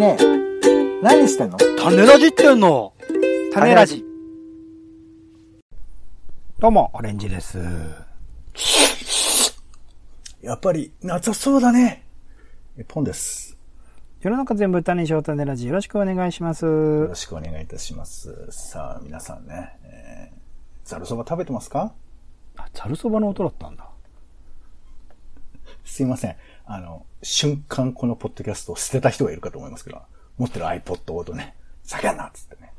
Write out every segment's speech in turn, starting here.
ねえ。何してんの？種ラジってんの種ラジ。どうも、オレンジです。やっぱり、夏そうだね。えポンです。世の中全部種にしよう種ラジよろしくお願いします。よろしくお願いいたします。さあ、皆さんね、えー、ざるそば食べてますか？あ、ざるそばの音だったんだ。すいません。あの、瞬間このポッドキャストを捨てた人がいるかと思いますけど、持ってる iPod ごとね、叫んなっつってね。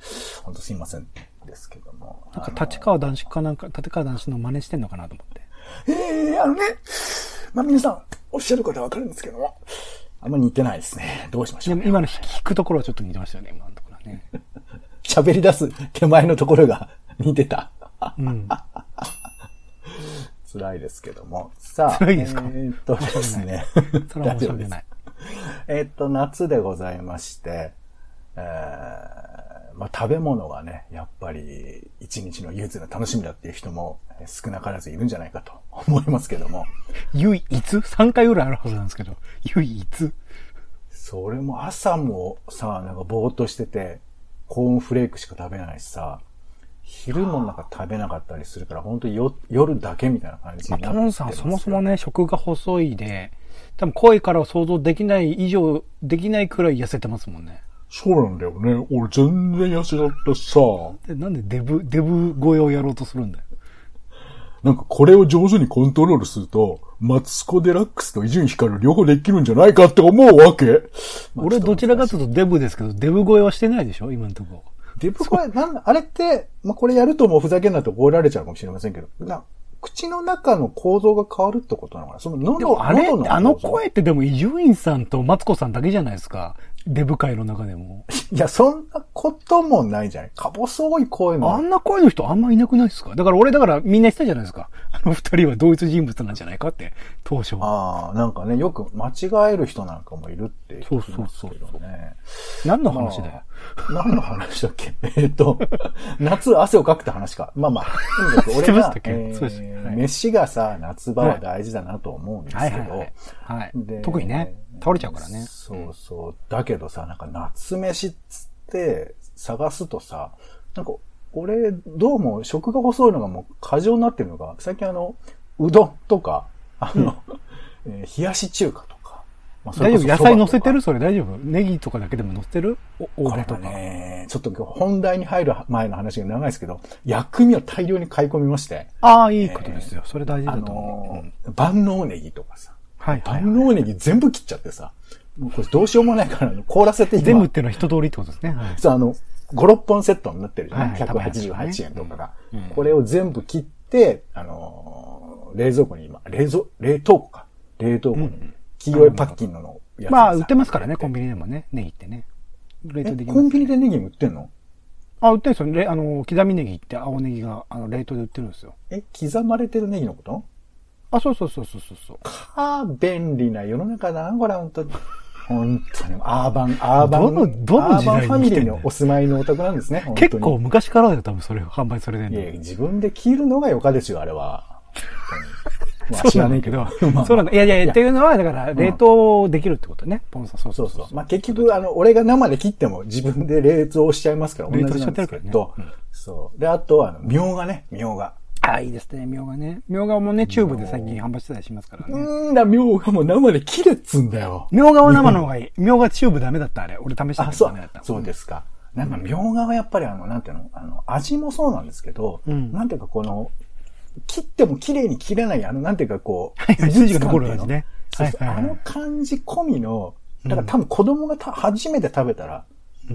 ほんとすいませんですけども。なんか立川男子かなんか、立川男子の真似してんのかなと思って。ええあのね、まあ、皆さん、おっしゃることはわかるんですけども、あんま似てないですね。どうしましょう、ね。今の聞くところはちょっと似てましたよね、今のところはね。喋り出す手前のところが似てた。うん。辛いですけども。さあ。辛いですか？えーっとですね。それは申し訳ない。えーっと、夏でございまして、えーまあ、食べ物がね、やっぱり一日の唯一の楽しみだっていう人もえー少なからずいるんじゃないかと 思いますけども、唯一 ?3 回ぐらいあるはずなんですけど、唯一？それも朝もさ、なんかぼーっとしてて、コーンフレークしか食べないしさ、昼もなんか食べなかったりするから、本当によ夜だけみたいな感じまあ、になってるトモンさんはそもそもね、食が細いで、多分声からは想像できない以上、できないくらい痩せてますもんね。そうなんだよね。俺全然痩せだってさ、でなんでデブ、デブ声をやろうとするんだよ。なんかこれを上手にコントロールすると、マツコ・デラックスと伊集院光両方できるんじゃないかって思うわけ。俺どちらかというとデブですけど、デブ声はしてないでしょ？今のところ。デブ声、なんだ、あれって、まあ、これやるともうふざけんなと怒られちゃうかもしれませんけど、な、口の中の構造が変わるってことなのかな？その喉、あれ、喉のあの声ってでも伊集院さんとマツコさんだけじゃないですか？デブ界の中でも。いや、そんなこともないじゃない。か細い声の。あんな声の人あんまいなくないですか？だから俺だからみんな言ってたじゃないですか。あの二人は同一人物なんじゃないかって、当初は。ああ、なんかね、よく間違える人なんかもいるって聞きますけどね。何の話だよ？何の話だっけ？えっと、夏汗をかくって話か。まあまあ、とにかく 俺がえそうですはいー飯がさ、夏場は大事だなと思うんですけどはいはいはい、。はいで。特にね、倒れちゃうからね。そうそう。だけどさ、なんか夏飯っつって探すとさ、なんか俺、どうも食が細いのがもう過剰になってるのが、最近あの、うどんとか、あの、えー冷やし中華とか。まあ大丈夫？野菜乗せてる？それ大丈夫？ネギとかだけでも乗せてる？お大これが葉とか。ね、ちょっと今日本題に入る前の話が長いですけど、薬味を大量に買い込みまして、ああ、いいことですよ。それ大事あだと思う。うんのー、万能ネギとかさ、はいはい。はい万能ネギ全部切っちゃってさ、もうこれどうしようもないから、凍らせて今。全部っていうのは一通りってことですね。はい。そう、あの、5、6本セットになってるじゃない、はいはい。188円とかが、うん。うん。これを全部切って、あのー冷蔵庫に今、冷蔵、冷凍庫か。冷凍庫に、黄色いパッキンのやつまあ、売ってますからね、コンビビニでもね。ネギってね。冷凍でえ、きます。コンビニでネギ売ってんの？あ、売ってるんですよ。れあの、刻みネギって青ネギが、あの、冷凍で売ってるんですよ。え、刻まれてるネギのこと？あ、そうそうそうそうそうそう。かあ、便利な世の中だな、これ、本当に。本当に、アーバン、アーバン、どのどの時代にアーバンファミリー生きてんだよにお住まいのお宅なんですね。結構昔からだよ、多分それ販売されてんの。いや、自分で切るのがよかですよ、あれは。知らないけど。そうなんだ。いやいやっていうのは、だから、冷凍できるってことね。ポンさん、そうそうそう。まあ、結局、あの、俺が生で切っても自分で冷凍しちゃいますから、同冷凍しじなんですちゃってるからねけど、そう。で、あとは、あの、みょうがね、みょうが。あ、いいですね、みょうがね。みょうがもね、チューブで最近販売してたりしますからね。うーんだ、みょうがもう生で切れっつんだよ。みょうがは生の方がいい。みょうがチューブダメだった、あれ。俺試したあ、けだった。。そうですか。なんか、みょうがはやっぱりあの、なんていうの、あの、味もそうなんですけど、うんなんていうかこの、切っても綺麗に切れない、あの、なんていうかこう、筋が残る味ねそうそうはいはいはいあの感じ込みの、だから多分子供がた初めて食べたら、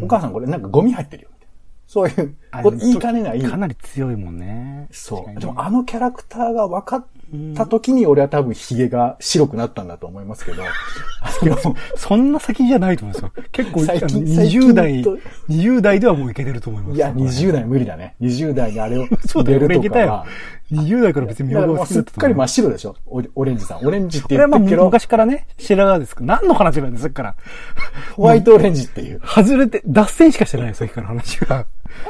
お母さんこれなんかゴミ入ってるよ、みたいな。そういう、これ言いかねない。かなり強いもんね。そう。でもあのキャラクターが分かった時に俺は多分髭が白くなったんだと思いますけど、そんな先じゃないと思うんですよ。結構、最近20代最近と、20代ではもういけてると思います。いや、20代無理だね。20代にあれを そうだよ、入れるとかは。。20代から別にみだょうがからもうすっかり真っ白でしょ？オオレンジさん。オレンジってこれはまあ言ってるけど、昔からね、白髪です。何の話なんですさっきから。ホワイトオレンジっていう。外れて、脱線しかしてないよ、さっきから話が。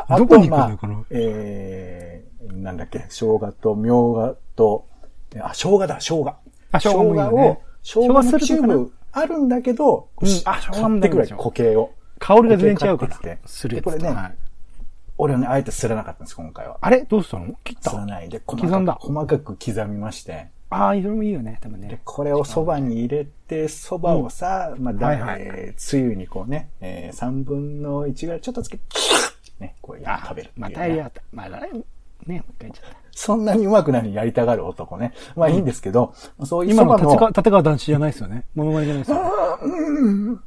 あどこに行くんだよ、まあこの。えー、なんだっけ、生姜とみょうがと、あ、生姜だ、生姜。あ生姜もいいよね。を、生姜のチューブ、あるんだけど、うん。しあしょうが買ってくれ、ない固形を。香りが全然違うから。てするやつ。でこれねはい。俺はね、あえてすらなかったんです、今回は。あれ？どうしたの？切った？すらない。で、細かく、細かく刻みまして。ああ、それもいいよね、多分でね、。これをそばに入れて、そばをさ、まあ、だ、はいはい。えーつゆにこうね、えー、3分の1ぐらいちょっとつけて、ね、こうやって食べるね、またやった。まだね、もう一回言っちゃった。そんなにうまくないのにやりたがる男ね。まあいいんですけど、そういう今の、の立川、立川団地じゃないですよね。モノマネじゃないですよね。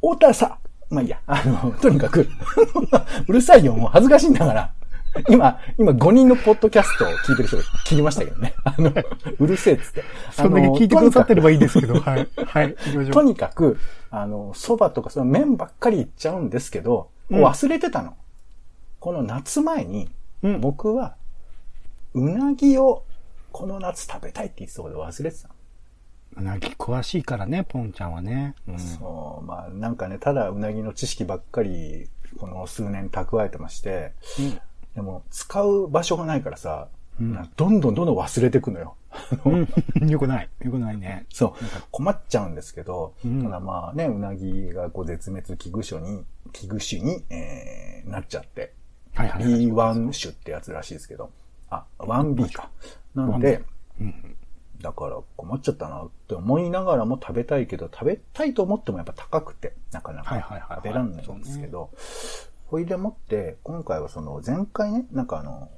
おたさまあいいや、あの、とにかく、うるさいよ、もう恥ずかしいんだから。今、今5人のポッドキャストを聞いてる人が切りましたけどね。あの、うるせえっつって。そんだけ聞いてくださってればいいですけど、はい。はい。とにかく、あの、蕎麦とかその麺ばっかりいっちゃうんですけど、うん忘れてたの。この夏前に、うん僕は、うなぎをこの夏食べたいって言ってたこと忘れてたの。うなぎ詳しいからね、ポンちゃんはね。うん。そう、まあなんかね、ただうなぎの知識ばっかり、この数年蓄えてまして、でも使う場所がないからさ、うんどんどんどんどん忘れてくのよ。うん。よくない。よくないね。そう、困っちゃうんですけど、うんただまあね、うなぎがこう絶滅危惧種に、危惧種に、えー、なっちゃって、はいはい。B1 種ってやつらしいですけど、あ、1B か。なので、うん。だから困っちゃったなって思いながらも食べたいけど、食べたいと思ってもやっぱ高くて、なかなか食べらんないんですけど、ほいでもって、今回はその前回ね、なんかあの、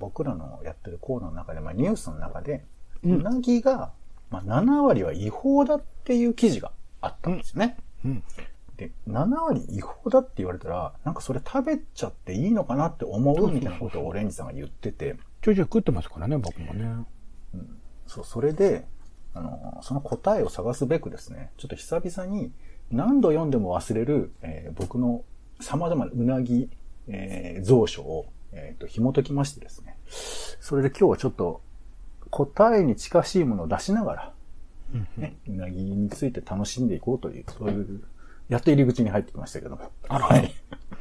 僕らのやってるコーナーの中で、まあニュースの中で、ううんなぎが、まあ7割は違法だっていう記事があったんですよね。うん。で、7割違法だって言われたら、なんかそれ食べちゃっていいのかなって思うみたいなことをオレンジさんが言ってて、ちょいちょい食ってますからね、僕もね。そう、それで、あの、その答えを探すべくですね、ちょっと久々に何度読んでも忘れる、えー僕の様々なうなぎ、えー蔵書を、えーと、紐解きましてですね、それで今日はちょっと答えに近しいものを出しながら、ね、うなぎについて楽しんでいこうという、そういう、やっと入り口に入ってきましたけども。あらはい。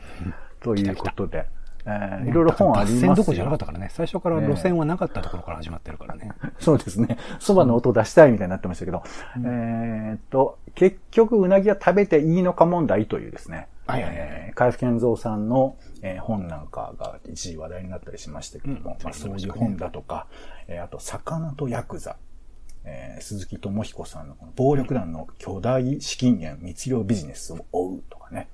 ということで、えーいろいろ本ありますよ。脱線どころじゃなかったからね。最初から路線はなかったところから始まってるからね。そうですね。蕎麦の音出したいみたいになってましたけど、えーっと、結局うなぎは食べていいのか問題というですね、はいはいはい。えー、海部健三さんの、えー本なんかが一時話題になったりしましたけども、うん。まあ、そういう本だとか、えーあと、魚とヤクザ、えー鈴木智彦さんのこの暴力団の巨大資金源密漁ビジネスを追うとかね、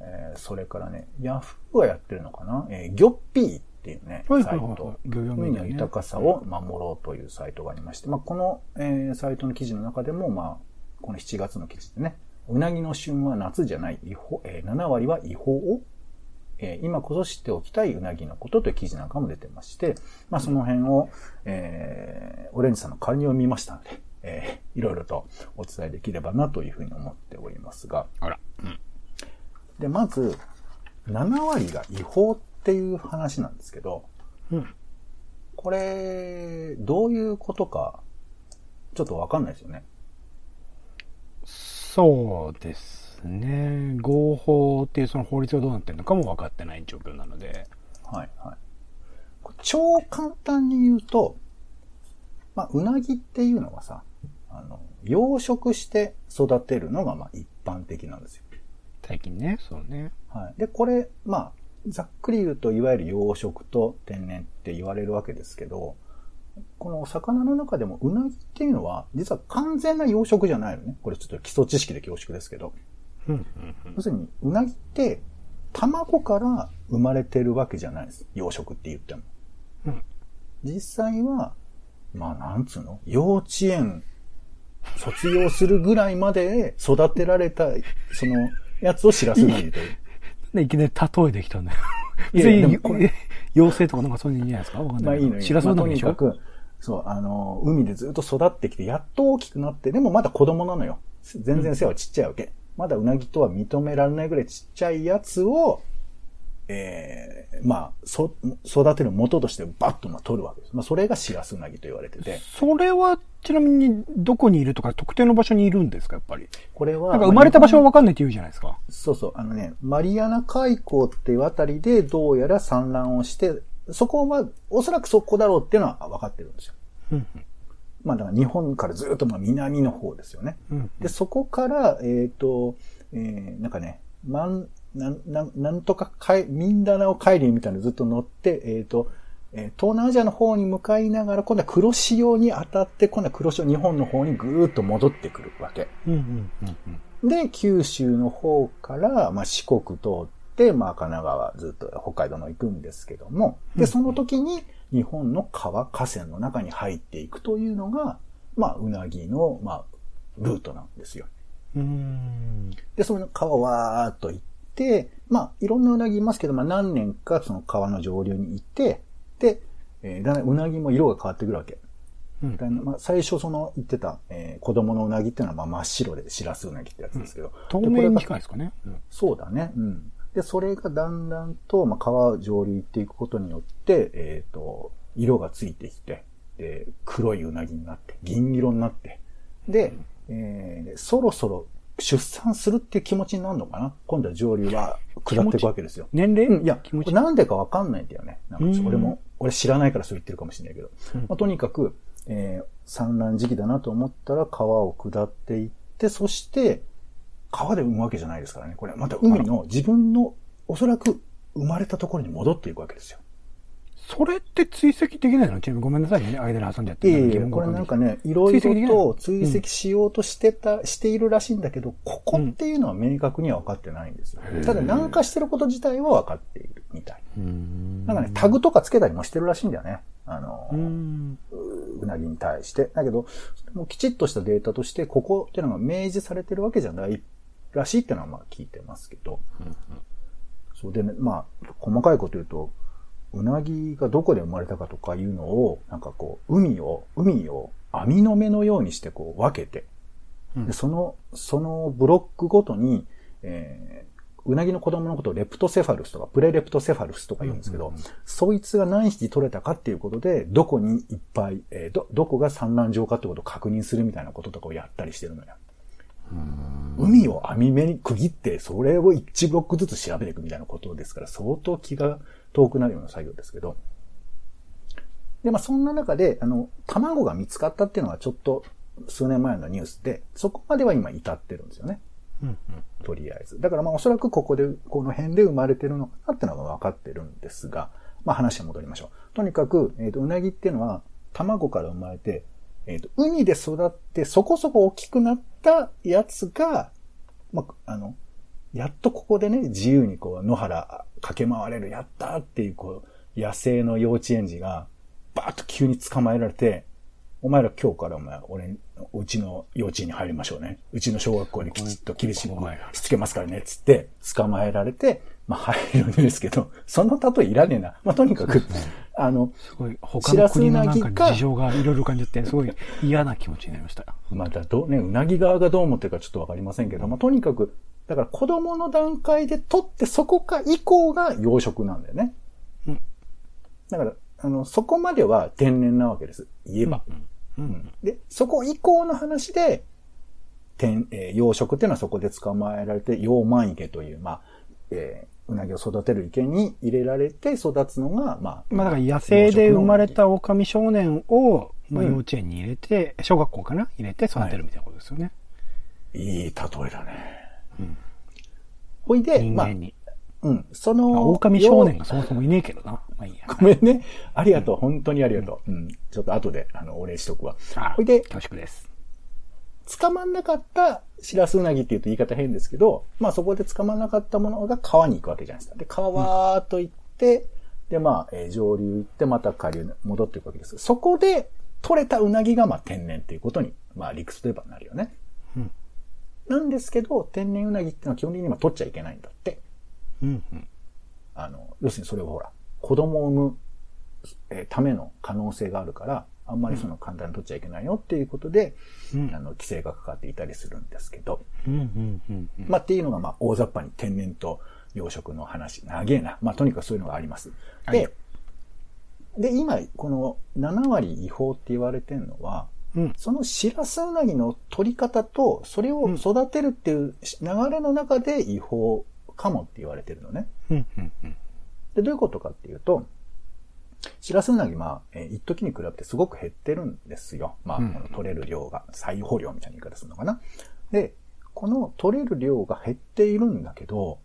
えーそれからね、ヤフーがやってるのかな、えーギョッピーっていうね、サイト。海の豊かさを守ろうというサイトがありまして、まあ、この、えーサイトの記事の中でも、まあ、この7月の記事でね、うなぎの旬は夏じゃない、違法、えー7割は違法を、えー今こそ知っておきたいうなぎのことという記事なんかも出てまして、まあ、その辺を、えーオレンジさんの代わりに読みましたので、えーいろいろとお伝えできればなというふうに思っておりますが、あら。で、まず、7割が違法っていう話なんですけど、うん。これ、どういうことか、ちょっとわかんないですよね。そうですね。合法っていうその法律がどうなってるのかも分かってない状況なので。はい、はい。超簡単に言うと、まあ、うなぎっていうのはさ、あの、養殖して育てるのが、まあ、一般的なんですよ。最近ね、そうね。はい。で、これ、まあ、ざっくり言うと、いわゆる養殖と天然って言われるわけですけど、このお魚の中でもうなぎっていうのは、実は完全な養殖じゃないのね。これちょっと基礎知識で恐縮ですけど。うん、うん、要するに、うなぎって、卵から生まれてるわけじゃないです。養殖って言っても。うん実際は、まあなんつうの？幼稚園卒業するぐらいまで育てられた、その、やつを知らすうなぎという。で、いきなり例えできたんだよ。いやいや妖精とかなんかそういうんじゃないですか？わかんない。まあいいのよ。知らそうまあなんでしょ、とにかく、そう、あの、海でずっと育ってきて、やっと大きくなって、でもまだ子供なのよ。全然背はちっちゃいわけ。まだうなぎとは認められないぐらいちっちゃいやつを、ええまあ、そ、育てる元としてバッとまあ取るわけです。まあ、それがシラスウナギと言われてて、それは、ちなみに、どこにいるとか、特定の場所にいるんですか、やっぱり？これは、なんか生まれた場所はまあわかんないって言うじゃないですか。そうそう、あのね、マリアナ海溝っていうあたりでどうやら産卵をして、そこは、おそらくそこだろうっていうのは分かってるんですよ。うんまあだから日本からずっとまあ南の方ですよね。うん。で、そこから、えっ、と、えーなんかね、まん、なん、なん、なんとかかい、ミンダナオ海流みたいなのずっと乗って、えっ、と、えー東南アジアの方に向かいながら、今度は黒潮に当たって、今度は黒潮、日本の方にぐーっと戻ってくるわけ。うんうんうんで、九州の方から、まあ、四国通って、まあ、神奈川ずっと北海道の行くんですけども、で、その時に日本の川、河川の中に入っていくというのが、まあ、うなぎの、まあ、ルートなんですよ。うん。うん。で、その川わーっと行って、まあ、いろんなうなぎいますけど、まあ、何年かその川の上流にいて、で、えーだんだんうなぎも色が変わってくるわけ。うんまあ、最初その言ってた、えー子供のうなぎっていうのはまあ真っ白で、しらすうなぎってやつですけど。透明に近いですかね。うんそうだね。うん。で、それがだんだんと、まあ、川上流行っていくことによって、えっ、と、色がついてきて、で、黒いうなぎになって、銀色になって、で、えーそろそろ出産するっていう気持ちになるのかな？今度は上流は下っていくわけですよ。年齢？うん、いや、気持ちなんでかわかんないんだよね。なんかうん俺も、俺知らないからそう言ってるかもしれないけど。まあ、とにかく、えー産卵時期だなと思ったら川を下っていって、そして、川で産むわけじゃないですからね。これ、また海の自分の、おそらく生まれたところに戻っていくわけですよ。それって追跡できないの？ちなみにごめんなさいね。間に挟んでやって。いえいえ、これなんかね、いろいろと追跡しようとしてた、しているらしいんだけど、ここっていうのは明確には分かってないんですよ。ただ、南下してること自体は分かっているみたい。うん。なんかね、タグとかつけたりもしてるらしいんだよね。あの、うん。うなぎに対して。だけど、もうきちっとしたデータとして、ここっていうのが明示されてるわけじゃないらしいっていうのはまあ聞いてますけど。そうでね、まあ、細かいこと言うと、うなぎがどこで生まれたかとかいうのを、なんかこう、海を、海を網の目のようにしてこう分けて、でその、そのブロックごとに、えーうなぎの子供のことをレプトセファルスとかプレレプトセファルスとか言うんですけど、そいつが何匹取れたかっていうことで、どこにいっぱい、えーど、どこが産卵場かってことを確認するみたいなこととかをやったりしてるのよ。海を網目に区切って、それを1ブロックずつ調べていくみたいなことですから、相当気が遠くなるような作業ですけど。で、まあそんな中で、あの、卵が見つかったっていうのはちょっと数年前のニュースで、そこまでは今至ってるんですよね。とりあえず。だからまあおそらくここで、この辺で生まれてるのかなってのが分かってるんですが、まあ話に戻りましょう。とにかく、えっ、と、うなぎっていうのは、卵から生まれて、えっ、と、海で育ってそこそこ大きくなったやつが、まあ、あの、やっとここでね、自由にこう、野原駆け回れる、やったーっていう、こう、野生の幼稚園児が、バーッと急に捕まえられて、お前ら今日からお前、俺、うちの幼稚園に入りましょうね。うちの小学校にきちっと厳しくしつけますからね、つって、捕まえられて、まあ入るんですけど、その例えいらねえな。まあとにかく、あの、すごい、他の国のなんか事情がいろいろ感じて、すごい嫌な気持ちになりました。またど、ね、うなぎ側がどう思ってるかちょっとわかりませんけど、まあとにかく、だから子供の段階で取ってそこか以降が養殖なんだよね。うんだから、あの、そこまでは天然なわけです。言えば。うんで、そこ以降の話で、天、えー養殖っていうのはそこで捕まえられて、養満池という、まあ、えーうなぎを育てる池に入れられて育つのが、まあ、まあだから野生で生まれた狼少年を、まあうん幼稚園に入れて、小学校かな？入れて育てるみたいなことですよね。いい例えだね。ほいで、まあ人間、に。うん、そまあの、狼少年がそもそもいねえけどな。まあいいや。ごめんね。ありがとう。本当にありがとう。うん。ちょっと後で、あの、お礼しとくわ。あほいで、恐縮です。捕まんなかったシラスウナギって言うと言い方変ですけど、まあそこで捕まんなかったものが川に行くわけじゃないですか。で、川と行って、で、まあ、えー上流行って、また下流に戻っていくわけです。そこで取れたウナギが、まあ天然っていうことに、まあ理屈といえばなるよね。うんなんですけど、天然ウナギってのは基本的に今取っちゃいけないんだって。うんうん。あの、要するにそれはほら、子供を産む、えーための可能性があるから、あんまりその簡単に取っちゃいけないよっていうことで、うんあの、規制がかかっていたりするんですけど。まあっていうのがまあ大雑把に天然と養殖の話、長えな。まあとにかくそういうのがあります。で、で、今、この7割違法って言われてるのは、うんそのシラスウナギの取り方と、それを育てるっていう流れの中で違法かもって言われてるのね。で、どういうことかっていうと、シラスウナギ、まあ、えー一時に比べてすごく減ってるんですよ。まあ、うんこの取れる量が、採捕量みたいな言い方するのかな。で、この取れる量が減っているんだけど、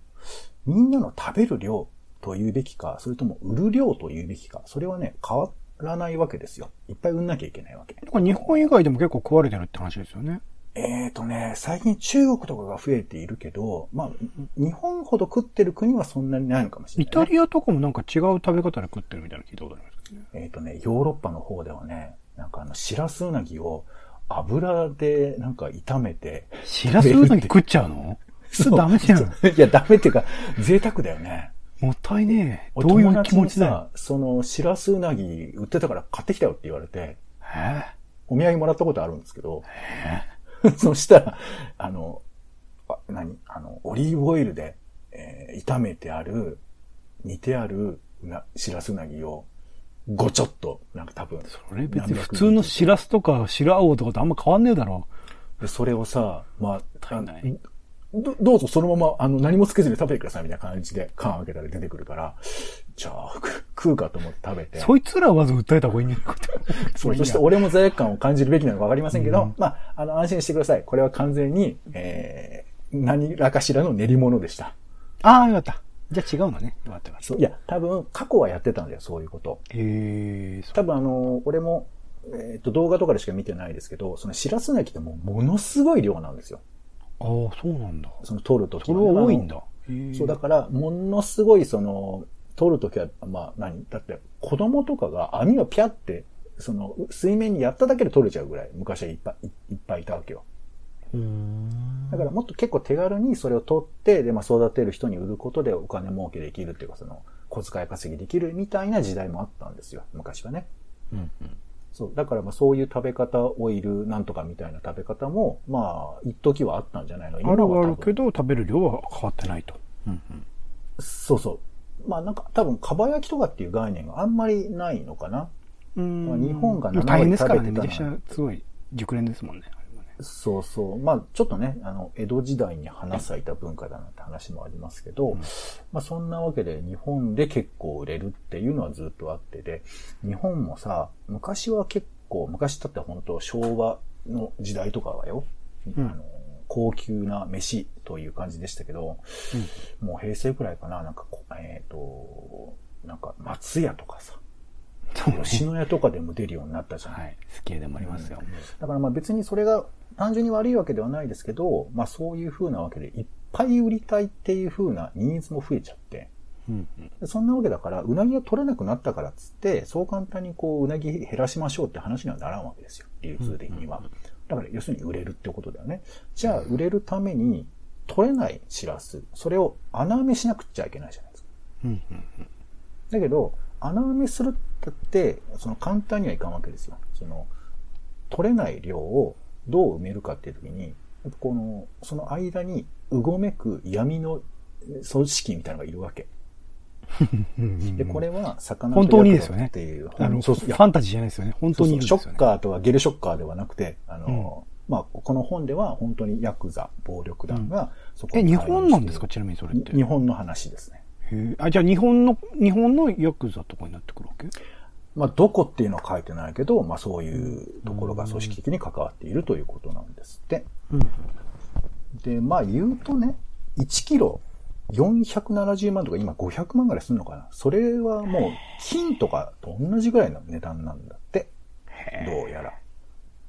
みんなの食べる量と言うべきか、それとも売る量と言うべきか、それはね、変わらないわけですよ。いっぱい売んなきゃいけないわけ。日本以外でも結構食われてるって話ですよね。えーとね、最近中国とかが増えているけど、まあ、日本ほど食ってる国はそんなにないのかもしれイない、ね。タリアとかもなんか違う食べ方で食ってるみたいなの聞いたことありますね。えっ、とね、ヨーロッパの方ではね、なんかあの、シラスウナギを油でなんか炒めて、しらすうなぎ食っちゃうの？それダメじゃん。いや、ダメっていうか、贅沢だよね。もったいねえ。俺どういう気持ちだその、シラスウナギ売ってたから買ってきたよって言われて、えお土産もらったことあるんですけど、そしたら、あの、あ何？あの、オリーブオイルで、えー炒めてある、煮てあるうな、しらすうなぎを、ごちょっと、なんか多分。それ別に普通のしらすとか白青とかとあんま変わんねえだろ。で、それをさ、まあ、どどうぞそのまま、あの、何もつけずに食べてくださいみたいな感じで缶開けたら出てくるから、じゃあ、く食うかと思って食べて。そいつらをまず訴えた方がいいんじゃないか そう、そして俺も罪悪感を感じるべきなのかわかりませんけど、まあ、あの、安心してください。これは完全に、えー、何らかしらの練り物でした。ああ、よかった。じゃあ違うのね。よかった。そう、いや、多分、過去はやってたんだよ、そういうこと。へえ。多分あの、俺も、えっ、と、動画とかでしか見てないですけど、そのしらすなぎってもうものすごい量なんですよ。ああ、そうなんだ。その取るときそれは多いんだ。そう、だから、ものすごいその、取るときは、まあ何？だって、子供とかが網をピャって、その、水面にやっただけで取れちゃうぐらい、昔はいっぱい、いっぱいいたわけよ。だからもっと結構手軽にそれを取って、で、まあ育てる人に売ることでお金儲けできるっていうか、その、小遣い稼ぎできるみたいな時代もあったんですよ、昔はね。うんうん。そう。だからまあそういう食べ方、オイルなんとかみたいな食べ方も、まあ、一時はあったんじゃないの？あるはあ今は多分るけど、食べる量は変わってないと。うんうん。そうそう。まあなんか多分、かば焼きとかっていう概念があんまりないのかな。うんまあ日本が大変ですからね。7割食べてたのめちゃくちゃすごい熟練ですもんね。そうそう。まあちょっとね、あの、江戸時代に花咲いた文化だなって話もありますけど、まあそんなわけで日本で結構売れるっていうのはずっとあってで、日本もさ、昔は結構、昔だって本当昭和の時代とかはよ、うんあの高級な飯という感じでしたけど、もう平成くらいかな、なんかこ、えっ、と、なんか松屋とかさ、吉野家とかでも出るようになったじゃないはい。スケーでもありますよ。だからまあ別にそれが単純に悪いわけではないですけど、まあそういう風なわけでいっぱい売りたいっていう風なニーズも増えちゃって、うんうん。でそんなわけだから、うなぎが取れなくなったからっつって、そう簡単にこう、うなぎ減らしましょうって話にはならんわけですよ。流通的には。だから要するに売れるってことだよね。じゃあ売れるために、取れないシラス、それを穴埋めしなくちゃいけないじゃないですか。だけど、穴埋めするって、その簡単にはいかんわけですよ。その、取れない量をどう埋めるかっていうときに、この、その間にうごめく闇の組織みたいなのがいるわけ。うん。で、これは、魚本当にですよねっていう、あの、そうそうファンタジーじゃないですよね。本当にね。ショッカーとはゲルショッカーではなくて、あの、まあ、この本では本当にヤクザ、暴力団がそこえ、日に介入している本なんですか？ちなみにそれって。日本の話ですね。へえあ、じゃあ日本の、日本のヤクザとかになってくるわけ？まあ、どこっていうのは書いてないけど、まあ、そういうところが組織的に関わっているということなんですって。うん。で、まあ、言うとね、1キロ470万とか今500万ぐらいするのかな？それはもう、金とかと同じぐらいの値段なんだって。どうやら。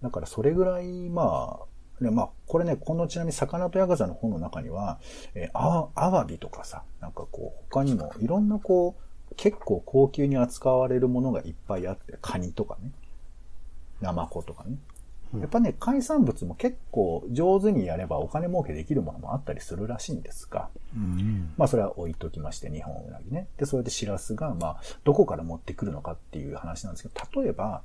だからそれぐらい、まあ、でまあ、これね、このちなみに魚とヤクザの本の中には、えーあアワビとかさ、なんかこう、他にもいろんなこう、結構高級に扱われるものがいっぱいあって、カニとかね、ナマコとかね。やっぱね、海産物も結構上手にやればお金儲けできるものもあったりするらしいんですが、うん。まあそれは置いときまして、日本うなぎね。で、それでシラスが、まあ、どこから持ってくるのかっていう話なんですけど、例えば、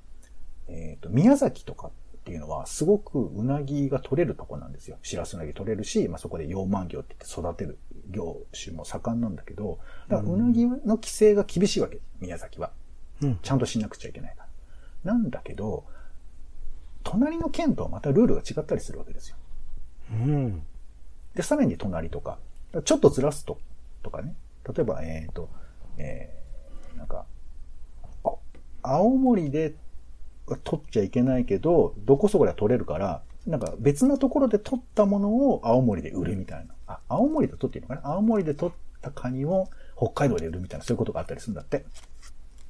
えっ、と、宮崎とかっていうのは、すごくうなぎが取れるとこなんですよ。シラスうなぎ取れるし、まあそこで養満業って言って育てる業種も盛んなんだけど、だからうなぎの規制が厳しいわけ、宮崎は。うん。ちゃんとしなくちゃいけないから。なんだけど、隣の県とはまたルールが違ったりするわけですよ。うん。で、さらに隣とか、ちょっとずらすと、とかね。例えば、えっ、と、えー、なんか、あ、青森では取っちゃいけないけど、どこそこでは取れるから、なんか別なところで取ったものを青森で売るみたいな。あ、青森で取っていいのかな？青森で取ったカニを北海道で売るみたいな、そういうことがあったりするんだって。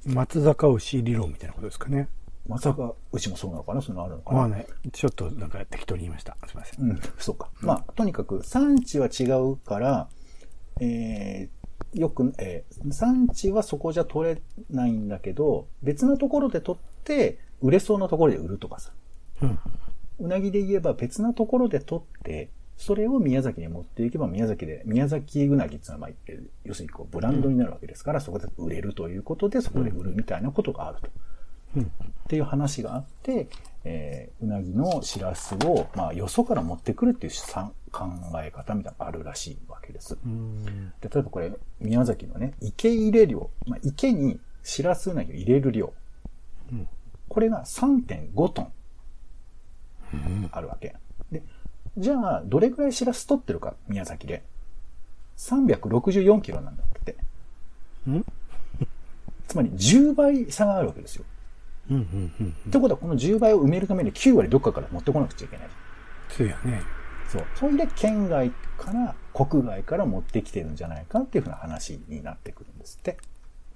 松坂牛理論みたいなことですかね。まさか、うちもそうなのかな？そういうのあるのかな？まあね、ちょっとなんか適当に言いました。すいません。うん、そうか。まあ、とにかく産地は違うから、えーよく、えー産地はそこじゃ取れないんだけど、別のところで取って、売れそうなところで売るとかさ。うんうなぎで言えば別なところで取って、それを宮崎に持っていけば宮崎で、宮崎うなぎっていうのは、まあ、えー要するにこうブランドになるわけですから、そこで売れるということで、そこで売るみたいなことがあると。っていう話があって、えーうなぎのしらすを、まあ、よそから持ってくるっていうさ考え方みたいなのがあるらしいわけです。うん。で例えばこれ、宮崎のね、池入れ量、まあ、池にしらすうなぎを入れる量。うんこれが3.5トンあるわけ。で、じゃあ、どれくらいしらす取ってるか、宮崎で。364キロなんだって。んつまり10倍差があるわけですよ。うん、うん、うん。ってことは、この10倍を埋めるために9割どっかから持ってこなくちゃいけない。そうやね。そう。それで県外から、国外から持ってきてるんじゃないかっていうふうな話になってくるんですって。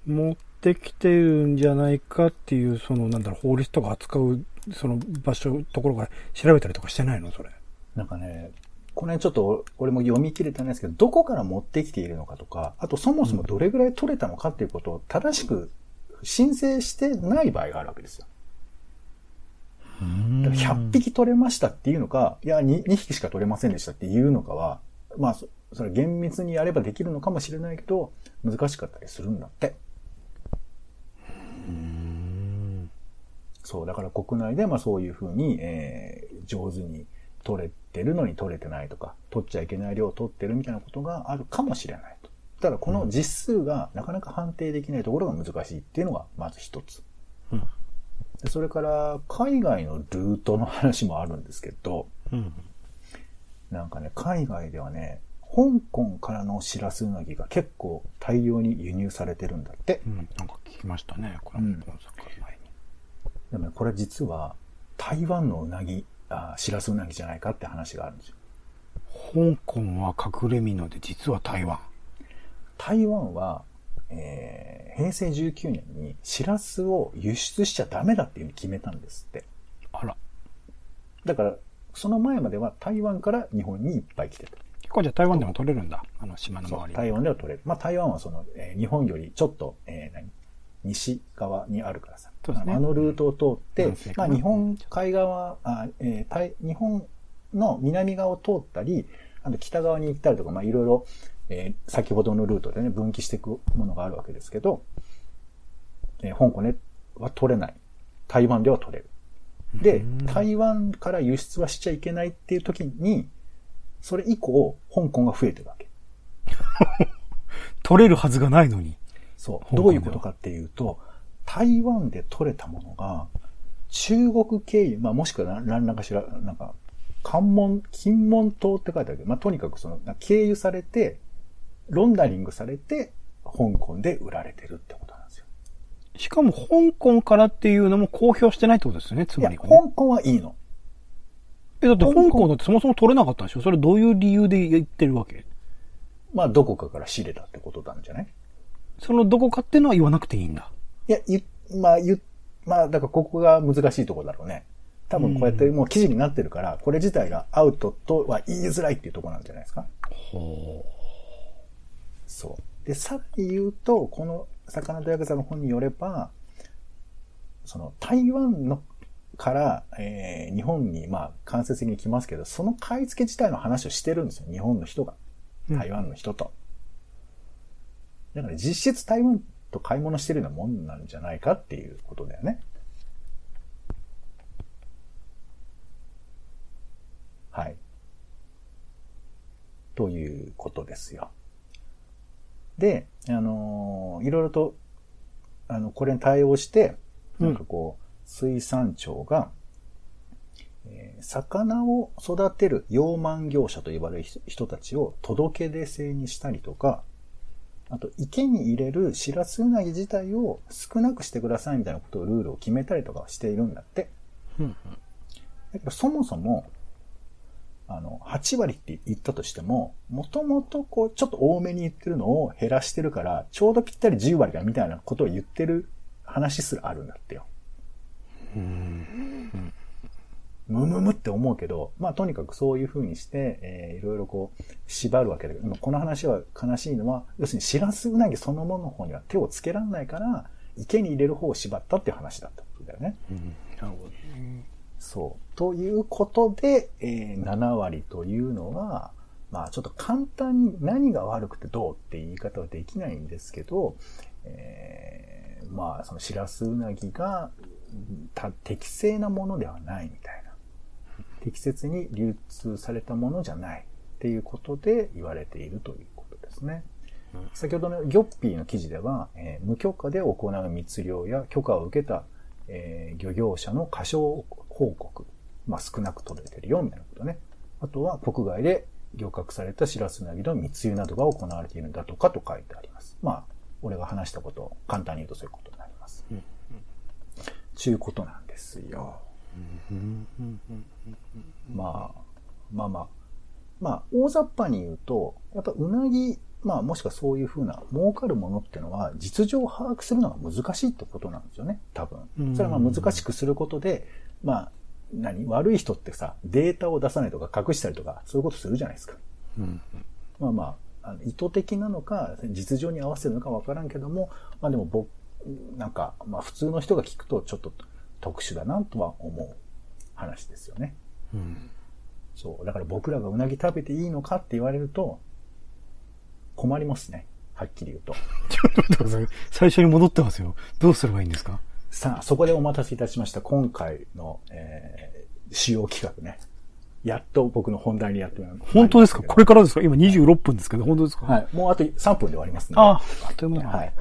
持ってきてるんじゃないかっていう、その、なんだろう、法律とか扱う、その場所、ところが調べたりとかしてないのそれ。なんかね、この辺ちょっと俺も読み切れてないですけど、どこから持ってきているのかとか、あとそもそもどれぐらい取れたのかっていうことを正しく申請してない場合があるわけですよ。だから100匹取れましたっていうのか、いや2、2匹しか取れませんでしたっていうのかは、まあ、そそれ厳密にやればできるのかもしれないけど、難しかったりするんだって。そう、だから国内でまあそういうふうに、えー上手に取れてるのに取れてないとか、取っちゃいけない量を取ってるみたいなことがあるかもしれないと。ただこの実数がなかなか判定できないところが難しいっていうのがまず一つ。うんでそれから海外のルートの話もあるんですけど、うん。なんかね、海外ではね、香港からのシラスウナギが結構大量に輸入されてるんだって。うん。なんか聞きましたね。これうんの作前に。でもね、これ実は台湾のうなぎ、あシラスウナギじゃないかって話があるんですよ。香港は隠れ蓑で、実は台湾。台湾は、えー平成19年にシラスを輸出しちゃダメだっていうふうに決めたんですって。あら。だから、その前までは台湾から日本にいっぱい来てた。結構じゃあ台湾でも取れるんだ。あの島の周りに。台湾では取れる。まあ台湾はその、えー日本よりちょっと、えー何？西側にあるからさ。そうですねあのルートを通ってまあ日本海側、あえー台日本の南側を通ったり、あと北側に行ったりとか、まあいろいろ、えー先ほどのルートでね、分岐していくものがあるわけですけど、えー香港では取れない。台湾では取れる。で、台湾から輸出はしちゃいけないっていう時に、それ以降、香港が増えてるわけ。取れるはずがないのに。そう。どういうことかっていうと、台湾で取れたものが、中国経由、まあもしくは何何らかしら、なんか、関門、金門島って書いてあるけど、まあとにかくその、経由されて、ロンダリングされて、香港で売られてるってことなんですよ。しかも香港からっていうのも公表してないってことですよね、ついや、まりはね。香港はいいの。え、だって香香港港だってそもそも取れなかったんでしょ？それどういう理由で言ってるわけ？まあどこかから仕入れたってことなんじゃない？そのどこかっていうのは言わなくていいんだ。いや、ゆ、まあ、ゆ、まあ、だからここが難しいところだろうね。多分こうやってもう記事になってるから、これ自体がアウトとは言いづらいっていうところなんじゃないですか？ほそう。で、さっき言うと、この魚とヤクザの本によれば、その台湾のから、えー日本にまあ間接的に来ますけど、その買い付け自体の話をしてるんですよ。日本の人が。台湾の人と。だから実質台湾と買い物してるようなもんなんじゃないかっていうことだよね。はい。ということですよ。で、あのーいろいろと、あの、これに対応して、なんかこう、水産庁が、えー魚を育てる養鰻業者と呼ばれる人人たちを届け出制にしたりとか、あと、池に入れるシラスウナギ自体を少なくしてくださいみたいなことをルールを決めたりとかはしているんだって。うんだけど、そもそも、あの、8割って言ったとしても、もともとこう、ちょっと多めに言ってるのを減らしてるから、ちょうどぴったり10割だみたいなことを言ってる話すらあるんだってよ。むむむって思うけど、まあとにかくそういう風にして、えーいろいろこう、縛るわけだけど、まあこの話は悲しいのは、要するにシラスウナギそのものの方には手をつけられないから、池に入れる方を縛ったっていう話だったんだよね。うん。なるほど。そう。ということで、えー7割というのは、まあちょっと簡単に何が悪くてどうって言い方はできないんですけど、えーまあそのシラスウナギが適正なものではないみたいな。適切に流通されたものじゃないっていうことで言われているということですね。先ほどのギョッピーの記事では、えー無許可で行う密漁や許可を受けた、えー漁業者の過少報告、まあ、少なく取れてるよみたいなことね。あとは国外で漁獲されたシラスウナギの密輸などが行われているんだとかと書いてあります。まあ、俺が話したことを簡単に言うとそういうことになります。ちゅうことなんですよ。まあ、まあまあ、まあ、大雑把に言うと、やっぱうなぎ、まあもしくはそういうふうな儲かるものっていうのは実情を把握するのが難しいってことなんですよね、多分。それはまあ難しくすることで、まあ、何？悪い人ってさ、データを出さないとか隠したりとか、そういうことするじゃないですか。うん。まあまあ、意図的なのか、実情に合わせるのかわからんけども、まあでも僕、なんか、まあ普通の人が聞くとちょっと特殊だなとは思う話ですよね。うん。そう。だから僕らがうなぎ食べていいのかって言われると、困りますね。はっきり言うと。ちょっと待ってください。最初に戻ってますよ。どうすればいいんですか？さあ、そこでお待たせいたしました。今回の、えー、主要企画ね。やっと僕の本題にやってまいりました本当ですか？これからですか？今26分ですけど、本当ですか？はい。もうあと3分で終わりますんで。ああ、あっという間。はい。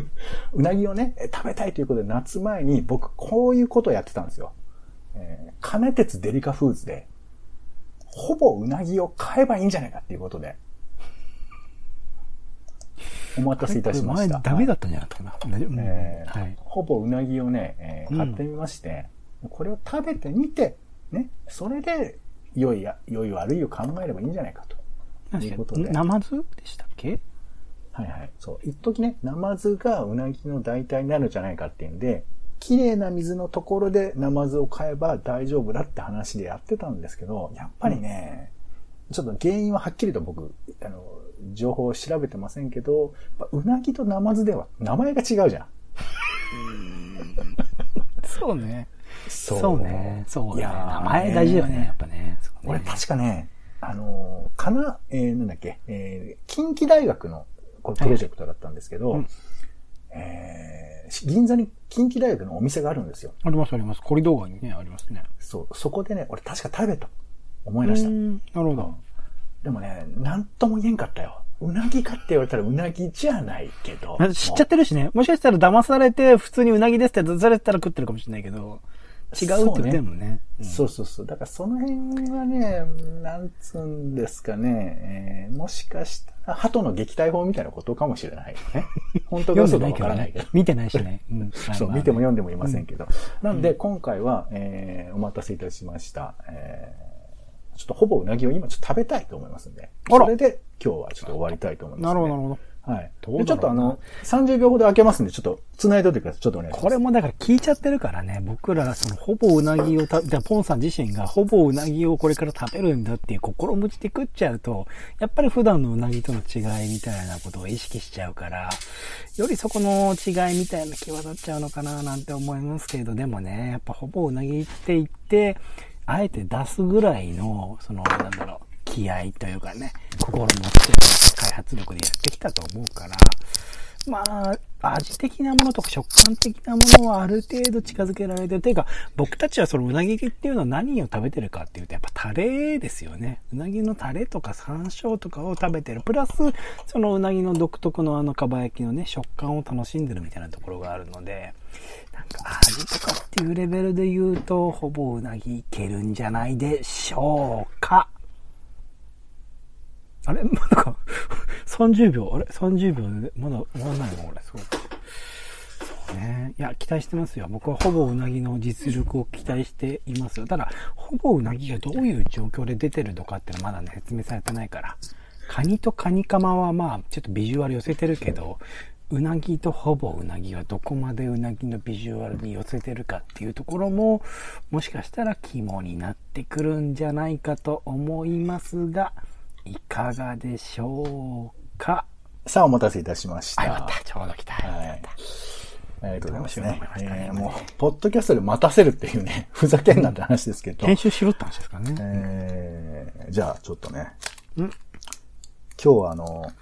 うなぎをね、え食べたいということで、夏前に僕こういうことをやってたんですよ。えー、金鉄デリカフーズで、ほぼうなぎを買えばいいんじゃないかっていうことで、お待たせいたしました。前ダメだったんじゃなかったかな。えーはい。ほぼうなぎをね、えーうん買ってみまして、これを食べてみて、ね、それで、良いや、良い悪いを考えればいいんじゃないかと。何いうことでナマズでしたっけ？はいはい。そう。一時ね、ナマズがうなぎの代替になるんじゃないかっていうんで、綺麗な水のところでナマズを買えば大丈夫だって話でやってたんですけど、やっぱりね、ちょっと原因ははっきりと僕、あの、情報を調べてませんけど、うなぎとナマズでは名前が違うじゃん。そうね。そそうね。そうね。いやー名前大事よね、やっぱね。俺確かね、あの、かな、えー、なんだっけ、えー、近畿大学のこれプロジェクトだったんですけど、うんえー、銀座に近畿大学のお店があるんですよ。ありますあります。コリドー街にね、ありますね。そう、そこでね、俺確か食べた。思い出した。なるほど。でもね、なんとも言えんかったよ。うなぎかって言われたらうなぎじゃないけど。知っちゃってるしね。もしかしたら騙されて、普通にうなぎですって出されてたら食ってるかもしれないけど、違うって言ってるもんね。そうそうそう。だからその辺はね、なんつうんですかね、えーもしかしたら、鳩の撃退法みたいなことかもしれないよね。本当か嘘かわからないけど。。見てないしね。うん。そう、まあ見ても読んでもいませんけど。なんで、今回は、えーお待たせいたしました。えーちょっとほぼうなぎを今ちょっと食べたいと思いますんで。それで今日はちょっと終わりたいと思います、なるほど、なるほど。はい。ちょっとあの、30秒ほど開けますんで、ちょっと繋いでおいてください。ちょっとお願いします。これもだから聞いちゃってるからね、僕ら、その、ほぼうなぎをた、じゃあポンさん自身がほぼうなぎをこれから食べるんだっていう心持ちで食っちゃうと、やっぱり普段のうなぎとの違いみたいなことを意識しちゃうから、よりそこの違いみたいな際立っちゃうのかななんて思いますけど、でもね、やっぱほぼうなぎって言って、あえて出すぐらいの、その、なんだろう、気合というかね、心持って開発力でやってきたと思うから、まあ、味的なものとか食感的なものはある程度近づけられてる。ていうか、僕たちはそのうなぎっていうのは何を食べてるかっていうと、やっぱタレですよね。うなぎのタレとか山椒とかを食べてる。プラス、そのうなぎの独特のあのかば焼きのね、食感を楽しんでるみたいなところがあるので、なんか味とかっていうレベルで言うと、ほぼうなぎいけるんじゃないでしょうか。あれ？なんか、30秒、あれ ?30 秒で、まだ終わんないの？これ、そうか。そうね。いや、期待してますよ。僕はほぼうなぎの実力を期待していますよ。ただ、ほぼうなぎがどういう状況で出てるのかっていうのはまだね、説明されてないから。カニとカニカマはまあ、ちょっとビジュアル寄せてるけど、うなぎとほぼうなぎはどこまでうなぎのビジュアルに寄せてるかっていうところも、もしかしたら肝になってくるんじゃないかと思いますが、いかがでしょうか？さあ、お待たせいたしました。あ、よかった。ちょうど来た。はい。ありがとうございますねえーもう、ポッドキャストで待たせるっていうね、ふざけんなって話ですけど。編集しろって話ですからね。えー、じゃあ、ちょっとね。ん今日はあの、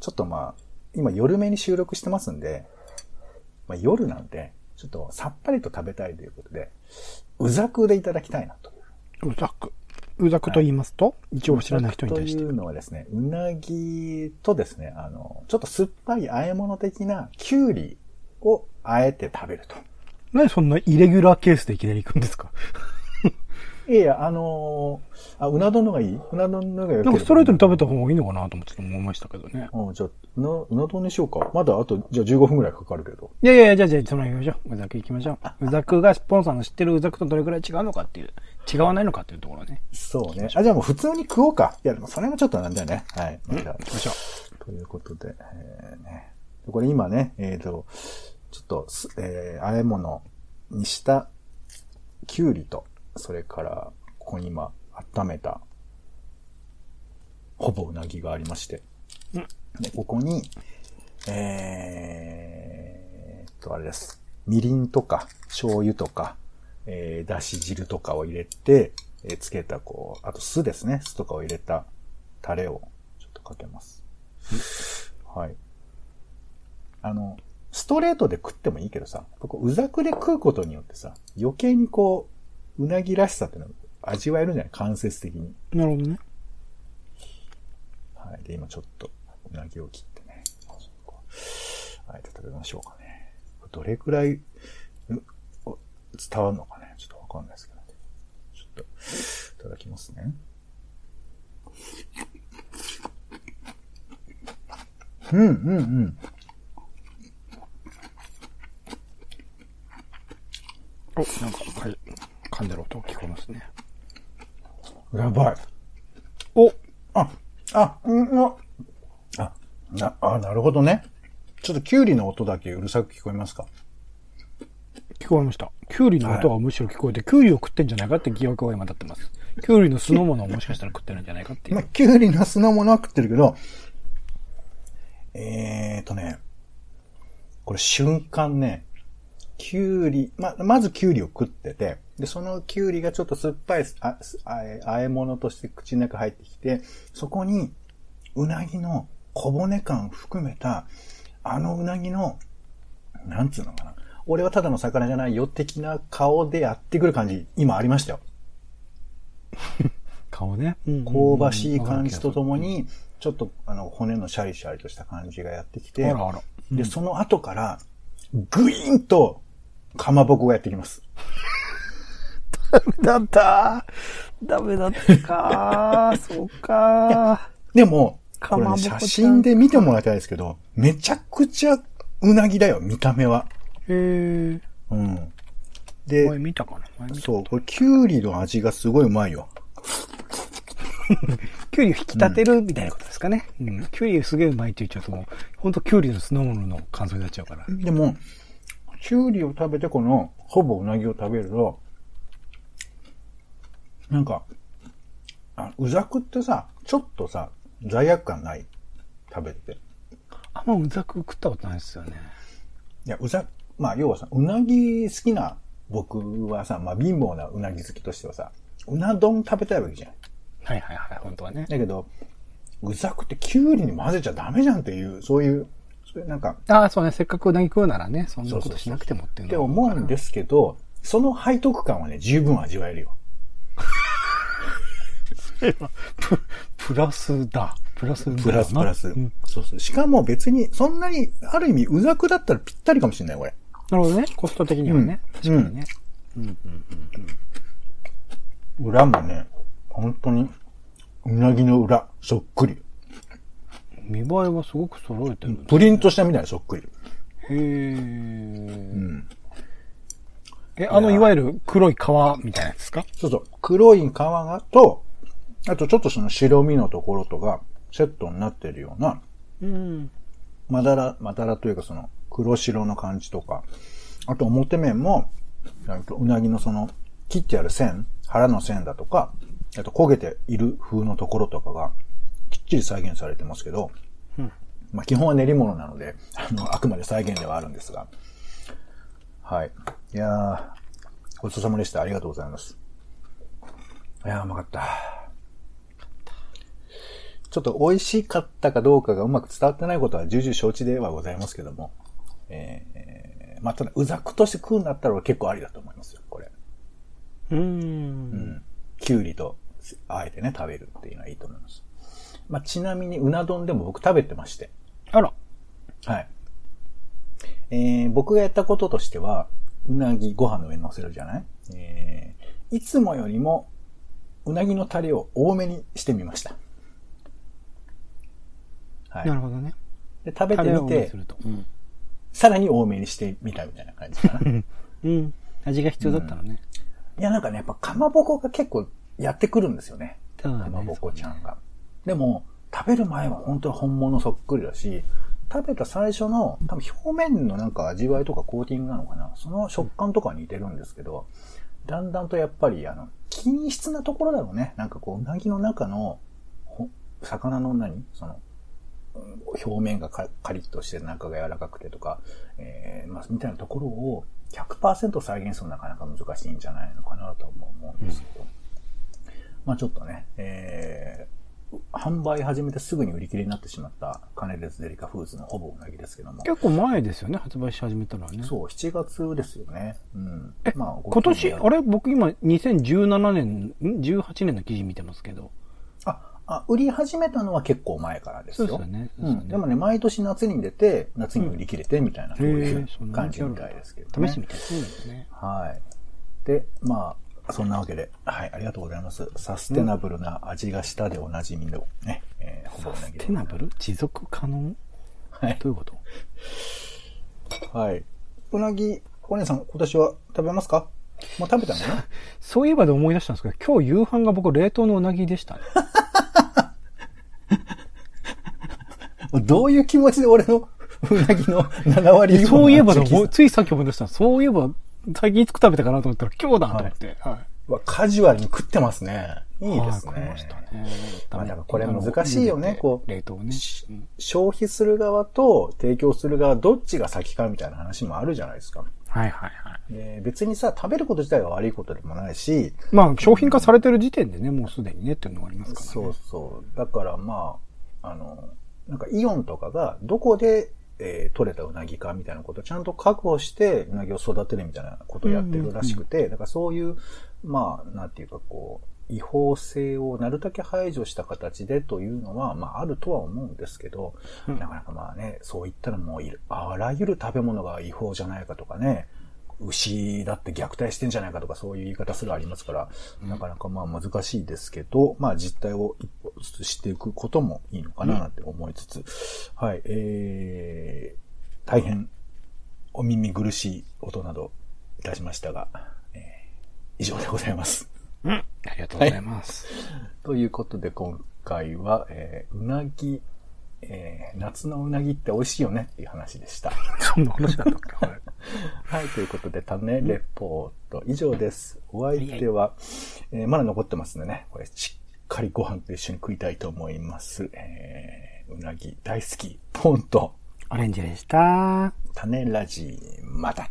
ちょっとまあ、今夜目に収録してますんで、まあ夜なんで、ちょっとさっぱりと食べたいということで、うざくでいただきたいなと。うざく。うざくと言いますと、一応知らない人に対してとい。うのはですね、うなぎとですね、あの、ちょっと酸っぱい和え物的なキュウリをあえて食べると。なんでそんなイレギュラーケースでいきなり行くんですか？いやいや、あのーあ、うな丼のがいい？うな丼のがよければなんかストレートに食べた方がいいのかなと思って思いましたけどね。うん、じゃあ、うな、うな丼にしようか。まだあと、じゃあ15分くらいかかるけど。いやいやいや、じゃあじゃあ、その行きましょう。うざく行きましょう。うざくが、ポンさんの知ってるうざくとどれくらい違うのかっていう、違わないのかっていうところね。そうね。あ、じゃあもう普通に食おうか。いや、でもそれもちょっとなんだよね。はい。じゃあ行きましょう。ということで、えーね。これ今ね、えっ、と、ちょっとす、えー、和え物にした、きゅうりと、それから、ここに今、温めた、ほぼうなぎがありまして。うんで、ここに、えーっと、あれです。みりんとか、醤油とか、えー、だし汁とかを入れて、えーつけた、こう、あと酢ですね。酢とかを入れたタレをちょっとかけます。はい。あの、ストレートで食ってもいいけどさ、ここうざくで食うことによってさ、余計にこう、うなぎらしさってのを味わえるんじゃない？間接的に。なるほどね。はい。で、今ちょっと、うなぎを切ってね。あえて食べましょうかね。どれくらい、伝わるのかね？ちょっとわかんないですけど、ね。ちょっと、いただきますね。うん、うん、うん。お、なんか、はい。噛んでる音聞こえますね。やばい。おあ、あ、うん、あ、あ、な、あ、なるほどね。ちょっとキュウリの音だけうるさく聞こえますか？聞こえました。キュウリの音がむしろ聞こえて、キュウリを食ってんじゃないかって疑惑が今立ってます。キュウリの酢の物をもしかしたら食ってるんじゃないかっていう。まあ、キュウリの酢の物は食ってるけど、えーとね、これ瞬間ね、キュウリ、ま、まずキュウリを食ってて、で、そのキュウリがちょっと酸っぱいあ、すあえ、物として口の中入ってきて、そこに、うなぎの小骨感含めた、あのうなぎの、なんつうのかな。俺はただの魚じゃないよ的な顔でやってくる感じ、今ありましたよ。顔ね。香ばしい感じとともに、ちょっとあの骨のシャリシャリとした感じがやってきて、あらあら。で、その後から、ぐいーんと、かまぼこがやってきます。だったダメだったかそうかでも、これね、写真で見てもらいたいですけど、めちゃくちゃうなぎだよ、見た目は。へえ。うん。で前、見たかなそう、これキュウリの味がすごいうまいよ。キュウリを引き立てるみたいなことですかね。うん。キュウリすげえうまいって言っちゃうともう、ほんとキュウリの酢の物の感想になっちゃうから。でも、キュウリを食べてこの、ほぼうなぎを食べると、なんか、あうざくってさ、ちょっとさ、罪悪感ない？食べてて。あんまうざく食ったことないですよね。いや、うざ、まあ、要はさ、うなぎ好きな僕はさ、まあ、貧乏なうなぎ好きとしてはさ、うな丼食べたいわけじゃん。はいはいはい、本当はね。だけど、うざくってキュウリに混ぜちゃダメじゃんっていう、そういう、そういうなんか、ああ、そうね。せっかくうなぎ食うならね、そんなことしなくてもっていうって思うんですけど、その背徳感はね、十分味わえるよ。ププラスだ。プラスだなプラスプラス。うんそうそう。しかも別に、そんなに、ある意味、うざくだったらぴったりかもしれない、これ。なるほどね。コスト的にはね。うん確かにね。裏もね、本当に、うなぎの裏、そっくり。見栄えはすごく揃えてる。プリントしたみたいなそっくり。へー。うん。え、あの、いわゆる黒い皮みたいなやつですか？そうそう。黒い皮がと、あとちょっとその白身のところとがセットになってるような、うん。まだら、まだらというかその黒白の感じとか、あと表面も、うなぎのその切ってある線、腹の線だとか、あと焦げている風のところとかがきっちり再現されてますけど、うんまあ基本は練り物なので、あの、あくまで再現ではあるんですが。はい。いやー、ごちそうさまでした。ありがとうございます。いやー、うまかった。ちょっと美味しかったかどうかがうまく伝わってないことは重々承知ではございますけども。えー、まあ、ただ、うざくとして食うんだったら俺結構ありだと思いますよ、これ。うー。うんん。きゅうりと、あえてね、食べるっていうのはいいと思います。まあ、ちなみに、うな丼でも僕食べてまして。あら。はい。えー、僕がやったこととしては、うなぎご飯の上に乗せるじゃない？えー、いつもよりも、うなぎのタレを多めにしてみました。はい。なるほどね。で、食べてみてタレを多めにす、ると。うん。さらに多めにしてみたみたいな感じかな。い うん。味が必要だったのね。や、なんかね、やっぱかまぼこが結構やってくるんですよね。ねかまぼこちゃんが。でも、食べる前は本当に本物そっくりだし、食べた最初の、多分表面のなんか味わいとかコーティングなのかな。その食感とかに似てるんですけど、だんだんとやっぱり、あの、均質なところだろうね。なんかこう、うなぎの中の、ほ魚の何？その、うん表面がカカリッとして中が柔らかくてとか、えーまあ、みたいなところを100%再現するのはなかなか難しいんじゃないのかなとも思うんですけど。まあちょっとね、えー、販売始めてすぐに売り切れになってしまったカネレスデリカフーズのほぼうなぎですけども。結構前ですよね、発売し始めたのはね。そう、7月ですよね。うん。えまあ、今年、あれ？れ僕今2017年、ん ?18 年の記事見てますけど。あ、あ、売り始めたのは結構前からですよ。そうですよね。そうん。でもね、毎年夏に出て、夏に売り切れてみたいな、そういへう感じみたいですけどね。試してみたいですね。はい。で、まあ、そんなわけで、はい、ありがとうございます。サステナブルな味がしたでおなじみのね、えー、ほぼうなぎでテナブル？持続可能？はい。どういうこと？はい。うなぎ、お姉さん、今年は食べますか？もう食べたの？ねそういえばで思い出したんですけど、今日夕飯が僕冷凍のうなぎでしたね。どういう気持ちで俺の うなぎの7割以上のそういえばついさっき思い出したそういえば、最近いつ食べたかなと思ったら今日だと思って。はい。うわカジュアルに食ってますね。いいですねはいま。したね。まあだからこれ難しいよねこう冷凍ね。消費する側と提供する側、どっちが先かみたいな話もあるじゃないですか。はいはいはい。で別にさ、食べること自体が悪いことでもないし、まあ、商品化されてる時点でね、もうすでにねっていうのがありますからね。そうそう。だからまあ、あの、なんかイオンとかがどこで、えー取れたうなぎかみたいなことをちゃんと確保してうなぎを育てるみたいなことをやってるらしくて、だからそういう、まあ、なんていうかこう、違法性をなるだけ排除した形でというのは、まああるとは思うんですけど、うん。なかなかまあね、そういったらもうあらゆる食べ物が違法じゃないかとかね、牛だって虐待してんじゃないかとかそういう言い方すらありますから、なかなかまあ難しいですけど、まあ実態を一歩ずつ知っていくこともいいのかななんて思いつつ、はい、えー、大変お耳苦しい音などいたしましたが、えー以上でございます。うん。ありがとうございます。ということで今回は、えーうなぎ、えー夏のうなぎって美味しいよねっていう話でした。そんな話だったっけ？はい。はい、ということで、種レポート以上です。お相手は、えーまだ残ってますんでね、これしっかりご飯と一緒に食いたいと思います。えーうなぎ大好き、ポンとオレンジでした。種ラジ、また。